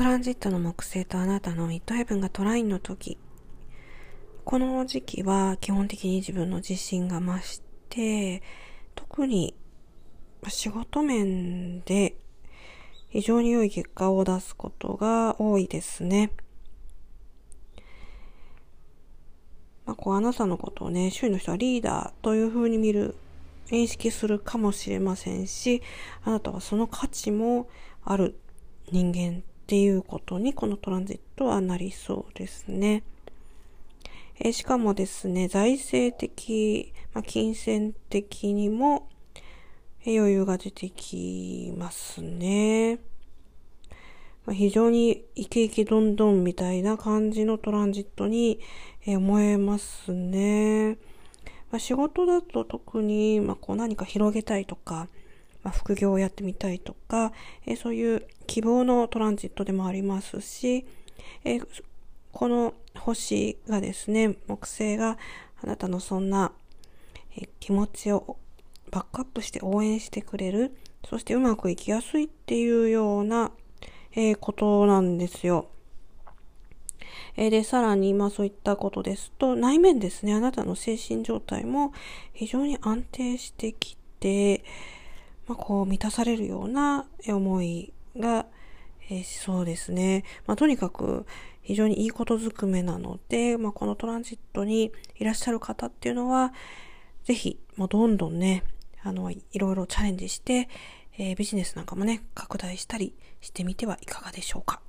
トランジットの木星とあなたのミッドヘブンがトラインの時、この時期は基本的に自分の自信が増して、特に仕事面で非常に良い結果を出すことが多いですね。まあ、こう、あなたのことをね、周囲の人はリーダーという風に見る、認識するかもしれませんし、あなたはその価値もある人間っていうことに、このトランジットはなりそうですね。えしかもですね、財政的、まあ、金銭的にも余裕が出てきますね。まあ、非常にイケイケどんどんみたいな感じのトランジットに、え思えますね。まあ、仕事だと特に、まあ、こう何か広げたいとか、まあ、副業をやってみたいとか、えそういう希望のトランジットでもありますし、えこの星がですね、木星があなたのそんな、え気持ちをバックアップして応援してくれる、そしてうまくいきやすいっていうような、え、ことなんですよ。え、で、さらに、まあそういったことですと、内面ですね、あなたの精神状態も非常に安定してきて、まあこう満たされるような思いが、えー、そうですね。まあとにかく非常にいいことずくめなので、まあこのトランジットにいらっしゃる方っていうのは、ぜひ、もうどんどんね、あの、いろいろチャレンジして、えー、ビジネスなんかもね、拡大したりしてみてはいかがでしょうか。